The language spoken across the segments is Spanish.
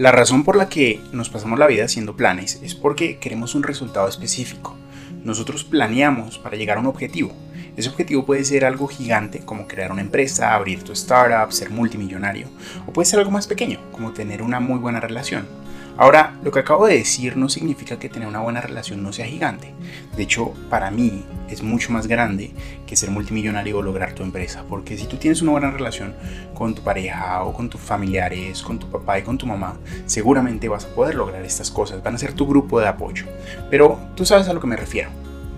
La razón por la que nos pasamos la vida haciendo planes es porque queremos un resultado específico. Nosotros planeamos para llegar a un objetivo. Ese objetivo puede ser algo gigante como crear una empresa, abrir tu startup, ser multimillonario. O puede ser algo más pequeño como tener una muy buena relación. Ahora, lo que acabo de decir no significa que tener una buena relación no sea gigante. De hecho, para mí es mucho más grande que ser multimillonario o lograr tu empresa. Porque si tú tienes una buena relación con tu pareja o con tus familiares, con tu papá y con tu mamá, seguramente vas a poder lograr estas cosas. Van a ser tu grupo de apoyo. Pero tú sabes a lo que me refiero.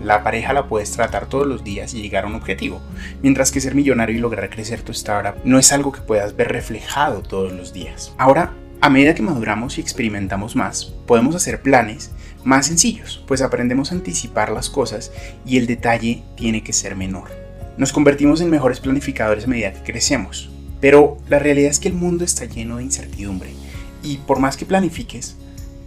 La pareja la puedes tratar todos los días y llegar a un objetivo, mientras que ser millonario y lograr crecer tu startup no es algo que puedas ver reflejado todos los días. Ahora, a medida que maduramos y experimentamos más, podemos hacer planes más sencillos, pues aprendemos a anticipar las cosas y el detalle tiene que ser menor. Nos convertimos en mejores planificadores a medida que crecemos, pero la realidad es que el mundo está lleno de incertidumbre y por más que planifiques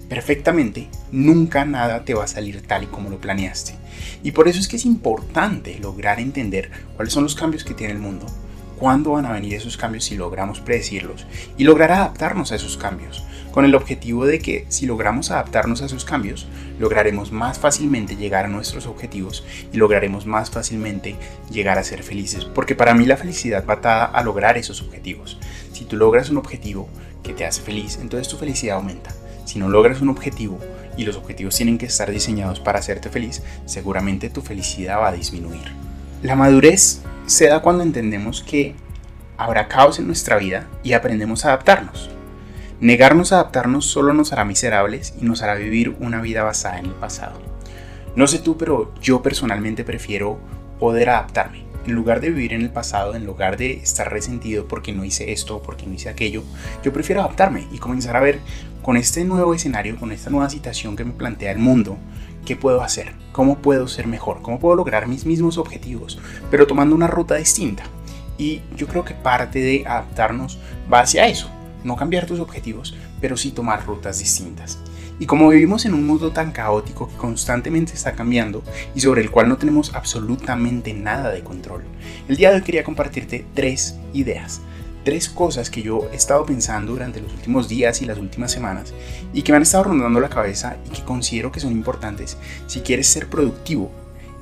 perfectamente, nunca nada te va a salir tal y como lo planeaste. Y por eso es que es importante lograr entender cuáles son los cambios que tiene el mundo cuándo van a venir esos cambios si logramos predecirlos y lograr adaptarnos a esos cambios, con el objetivo de que si logramos adaptarnos a esos cambios, lograremos más fácilmente llegar a nuestros objetivos y lograremos más fácilmente llegar a ser felices, porque para mí la felicidad va atada a lograr esos objetivos. Si tú logras un objetivo que te hace feliz, entonces tu felicidad aumenta. Si no logras un objetivo y los objetivos tienen que estar diseñados para hacerte feliz, seguramente tu felicidad va a disminuir. La madurez se da cuando entendemos que habrá caos en nuestra vida y aprendemos a adaptarnos. Negarnos a adaptarnos solo nos hará miserables y nos hará vivir una vida basada en el pasado. No sé tú, pero yo personalmente prefiero poder adaptarme. En lugar de vivir en el pasado, en lugar de estar resentido porque no hice esto porque no hice aquello, yo prefiero adaptarme y comenzar a ver con este nuevo escenario, con esta nueva situación que me plantea el mundo, qué puedo hacer, cómo puedo ser mejor, cómo puedo lograr mis mismos objetivos, pero tomando una ruta distinta. Y yo creo que parte de adaptarnos va hacia eso, no cambiar tus objetivos, pero sí tomar rutas distintas. Y como vivimos en un mundo tan caótico que constantemente está cambiando y sobre el cual no tenemos absolutamente nada de control, el día de hoy quería compartirte tres ideas tres cosas que yo he estado pensando durante los últimos días y las últimas semanas y que me han estado rondando la cabeza y que considero que son importantes si quieres ser productivo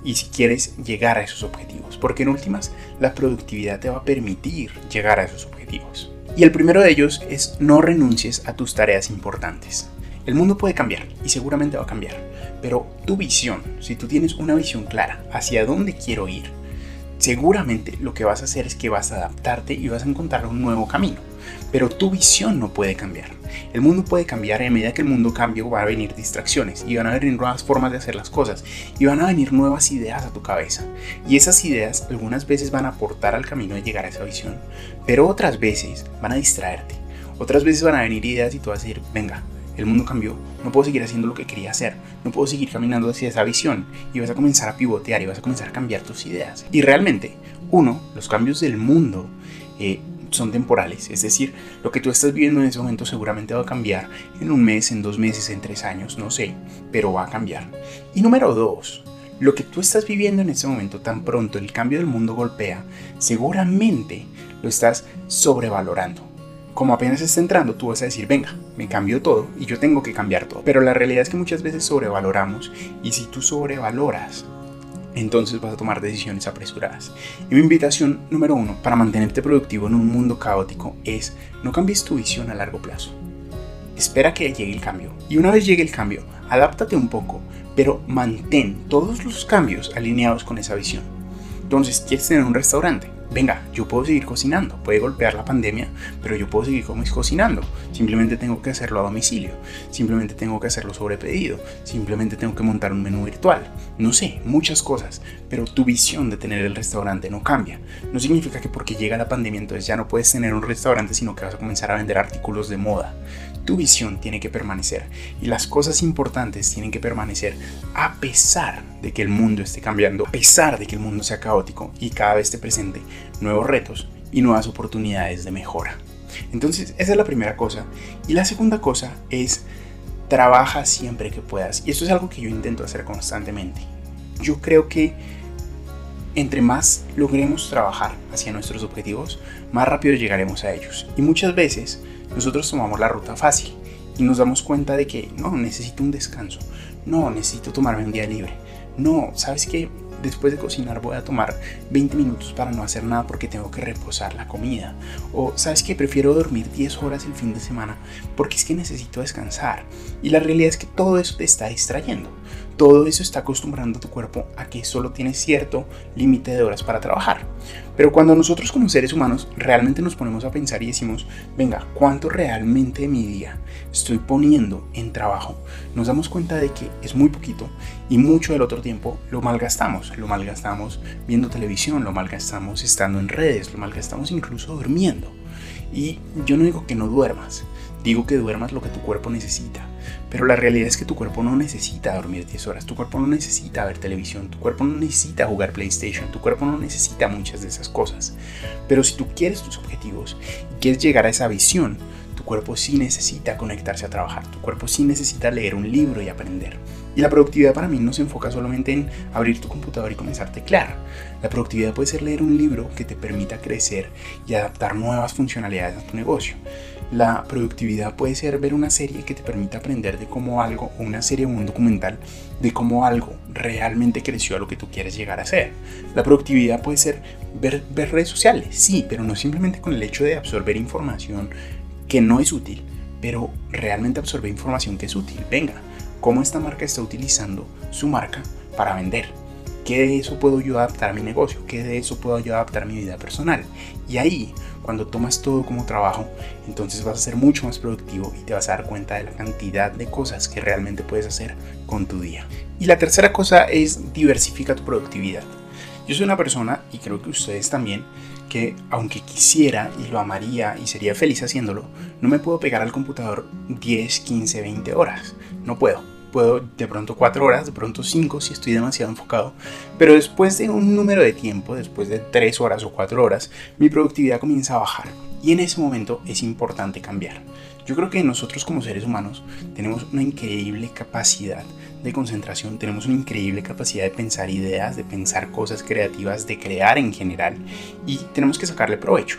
y si quieres llegar a esos objetivos. Porque en últimas, la productividad te va a permitir llegar a esos objetivos. Y el primero de ellos es no renuncies a tus tareas importantes. El mundo puede cambiar y seguramente va a cambiar, pero tu visión, si tú tienes una visión clara hacia dónde quiero ir, seguramente lo que vas a hacer es que vas a adaptarte y vas a encontrar un nuevo camino. Pero tu visión no puede cambiar. El mundo puede cambiar y a medida que el mundo cambie van a venir distracciones y van a venir nuevas formas de hacer las cosas y van a venir nuevas ideas a tu cabeza. Y esas ideas algunas veces van a aportar al camino de llegar a esa visión, pero otras veces van a distraerte. Otras veces van a venir ideas y tú vas a decir, venga, el mundo cambió, no puedo seguir haciendo lo que quería hacer, no puedo seguir caminando hacia esa visión y vas a comenzar a pivotear y vas a comenzar a cambiar tus ideas. Y realmente, uno, los cambios del mundo eh, son temporales, es decir, lo que tú estás viviendo en ese momento seguramente va a cambiar en un mes, en dos meses, en tres años, no sé, pero va a cambiar. Y número dos, lo que tú estás viviendo en ese momento tan pronto el cambio del mundo golpea, seguramente lo estás sobrevalorando como apenas está entrando, tú vas a decir, venga, me cambio todo y yo tengo que cambiar todo. Pero la realidad es que muchas veces sobrevaloramos y si tú sobrevaloras, entonces vas a tomar decisiones apresuradas. Y mi invitación número uno para mantenerte productivo en un mundo caótico es no cambies tu visión a largo plazo. Espera que llegue el cambio. Y una vez llegue el cambio, adáptate un poco, pero mantén todos los cambios alineados con esa visión. Entonces, ¿quieres tener un restaurante? Venga, yo puedo seguir cocinando, puede golpear la pandemia, pero yo puedo seguir cocinando. Simplemente tengo que hacerlo a domicilio, simplemente tengo que hacerlo sobre pedido, simplemente tengo que montar un menú virtual. No sé, muchas cosas, pero tu visión de tener el restaurante no cambia. No significa que porque llega la pandemia entonces ya no puedes tener un restaurante, sino que vas a comenzar a vender artículos de moda. Tu visión tiene que permanecer y las cosas importantes tienen que permanecer a pesar de que el mundo esté cambiando, a pesar de que el mundo sea caótico y cada vez te presente nuevos retos y nuevas oportunidades de mejora. Entonces, esa es la primera cosa. Y la segunda cosa es trabaja siempre que puedas. Y esto es algo que yo intento hacer constantemente. Yo creo que entre más logremos trabajar hacia nuestros objetivos, más rápido llegaremos a ellos. Y muchas veces nosotros tomamos la ruta fácil y nos damos cuenta de que no, necesito un descanso, no, necesito tomarme un día libre, no, ¿sabes qué? después de cocinar voy a tomar 20 minutos para no hacer nada porque tengo que reposar la comida. O sabes que prefiero dormir 10 horas el fin de semana porque es que necesito descansar. Y la realidad es que todo eso te está distrayendo. Todo eso está acostumbrando a tu cuerpo a que solo tienes cierto límite de horas para trabajar. Pero cuando nosotros como seres humanos realmente nos ponemos a pensar y decimos, venga, ¿cuánto realmente de mi día estoy poniendo en trabajo? Nos damos cuenta de que es muy poquito y mucho del otro tiempo lo malgastamos. Lo malgastamos viendo televisión, lo malgastamos estando en redes, lo malgastamos incluso durmiendo. Y yo no digo que no duermas, digo que duermas lo que tu cuerpo necesita. Pero la realidad es que tu cuerpo no necesita dormir 10 horas, tu cuerpo no necesita ver televisión, tu cuerpo no necesita jugar PlayStation, tu cuerpo no necesita muchas de esas cosas. Pero si tú quieres tus objetivos y quieres llegar a esa visión, tu cuerpo sí necesita conectarse a trabajar, tu cuerpo sí necesita leer un libro y aprender. Y la productividad para mí no se enfoca solamente en abrir tu computador y comenzar a teclear. La productividad puede ser leer un libro que te permita crecer y adaptar nuevas funcionalidades a tu negocio. La productividad puede ser ver una serie que te permita aprender de cómo algo, una serie o un documental, de cómo algo realmente creció a lo que tú quieres llegar a ser. La productividad puede ser ver, ver redes sociales, sí, pero no simplemente con el hecho de absorber información que no es útil, pero realmente absorber información que es útil. Venga, cómo esta marca está utilizando su marca para vender. ¿Qué de eso puedo yo adaptar a mi negocio? ¿Qué de eso puedo yo adaptar a mi vida personal? Y ahí, cuando tomas todo como trabajo, entonces vas a ser mucho más productivo y te vas a dar cuenta de la cantidad de cosas que realmente puedes hacer con tu día. Y la tercera cosa es diversifica tu productividad. Yo soy una persona, y creo que ustedes también, que aunque quisiera y lo amaría y sería feliz haciéndolo, no me puedo pegar al computador 10, 15, 20 horas. No puedo puedo de pronto cuatro horas, de pronto cinco si estoy demasiado enfocado, pero después de un número de tiempo, después de tres horas o cuatro horas, mi productividad comienza a bajar y en ese momento es importante cambiar. Yo creo que nosotros como seres humanos tenemos una increíble capacidad de concentración, tenemos una increíble capacidad de pensar ideas, de pensar cosas creativas, de crear en general y tenemos que sacarle provecho.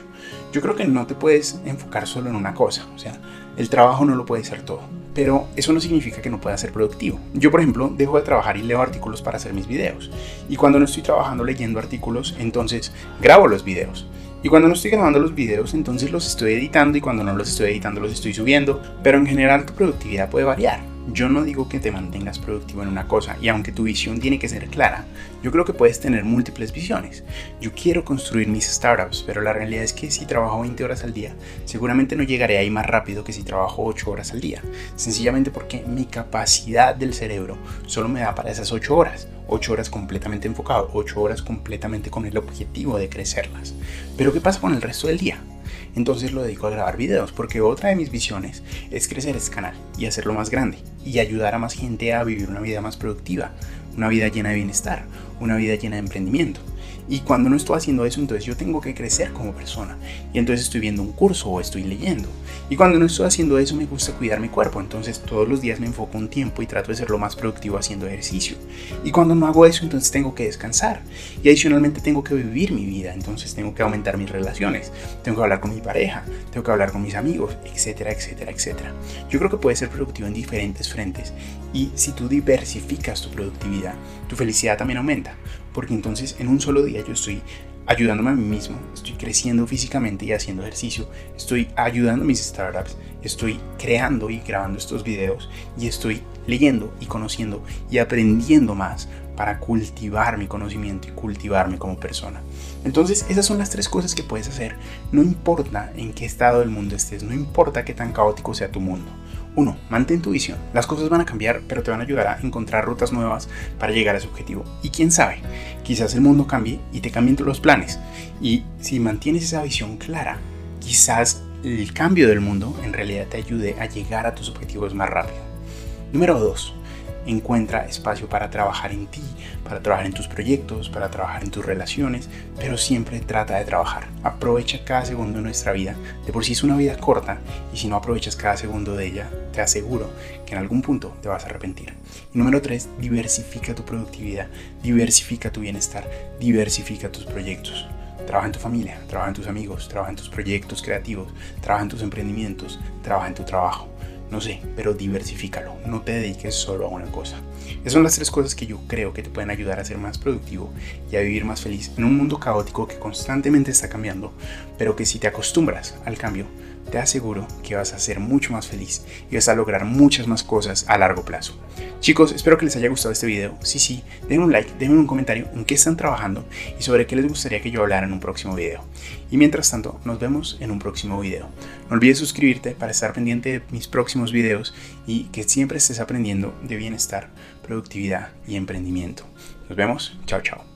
Yo creo que no te puedes enfocar solo en una cosa, o sea, el trabajo no lo puede ser todo pero eso no significa que no pueda ser productivo. Yo, por ejemplo, dejo de trabajar y leo artículos para hacer mis videos. Y cuando no estoy trabajando leyendo artículos, entonces grabo los videos. Y cuando no estoy grabando los videos, entonces los estoy editando y cuando no los estoy editando los estoy subiendo. Pero en general tu productividad puede variar. Yo no digo que te mantengas productivo en una cosa y aunque tu visión tiene que ser clara, yo creo que puedes tener múltiples visiones. Yo quiero construir mis startups, pero la realidad es que si trabajo 20 horas al día, seguramente no llegaré ahí más rápido que si trabajo 8 horas al día. Sencillamente porque mi capacidad del cerebro solo me da para esas 8 horas. 8 horas completamente enfocado, 8 horas completamente con el objetivo de crecerlas. Pero ¿qué pasa con el resto del día? Entonces lo dedico a grabar videos, porque otra de mis visiones es crecer este canal y hacerlo más grande y ayudar a más gente a vivir una vida más productiva, una vida llena de bienestar, una vida llena de emprendimiento. Y cuando no estoy haciendo eso, entonces yo tengo que crecer como persona. Y entonces estoy viendo un curso o estoy leyendo. Y cuando no estoy haciendo eso, me gusta cuidar mi cuerpo. Entonces todos los días me enfoco un tiempo y trato de ser lo más productivo haciendo ejercicio. Y cuando no hago eso, entonces tengo que descansar. Y adicionalmente tengo que vivir mi vida. Entonces tengo que aumentar mis relaciones. Tengo que hablar con mi pareja. Tengo que hablar con mis amigos, etcétera, etcétera, etcétera. Yo creo que puedes ser productivo en diferentes frentes. Y si tú diversificas tu productividad, tu felicidad también aumenta porque entonces en un solo día yo estoy ayudándome a mí mismo, estoy creciendo físicamente y haciendo ejercicio, estoy ayudando a mis startups, estoy creando y grabando estos videos y estoy leyendo y conociendo y aprendiendo más para cultivar mi conocimiento y cultivarme como persona. Entonces esas son las tres cosas que puedes hacer, no importa en qué estado del mundo estés, no importa qué tan caótico sea tu mundo. Uno, mantén tu visión. Las cosas van a cambiar, pero te van a ayudar a encontrar rutas nuevas para llegar a ese objetivo. Y quién sabe, quizás el mundo cambie y te cambien los planes. Y si mantienes esa visión clara, quizás el cambio del mundo en realidad te ayude a llegar a tus objetivos más rápido. Número 2 encuentra espacio para trabajar en ti, para trabajar en tus proyectos, para trabajar en tus relaciones, pero siempre trata de trabajar. Aprovecha cada segundo de nuestra vida. De por sí es una vida corta y si no aprovechas cada segundo de ella, te aseguro que en algún punto te vas a arrepentir. número 3, diversifica tu productividad, diversifica tu bienestar, diversifica tus proyectos. Trabaja en tu familia, trabaja en tus amigos, trabaja en tus proyectos creativos, trabaja en tus emprendimientos, trabaja en tu trabajo no sé, pero diversifícalo, no te dediques solo a una cosa. Esas son las tres cosas que yo creo que te pueden ayudar a ser más productivo y a vivir más feliz en un mundo caótico que constantemente está cambiando, pero que si te acostumbras al cambio, te aseguro que vas a ser mucho más feliz y vas a lograr muchas más cosas a largo plazo. Chicos, espero que les haya gustado este video. Si sí, denme un like, denme un comentario en qué están trabajando y sobre qué les gustaría que yo hablara en un próximo video. Y mientras tanto, nos vemos en un próximo video. No olvides suscribirte para estar pendiente de mis próximos videos y que siempre estés aprendiendo de bienestar, productividad y emprendimiento. Nos vemos. Chao, chao.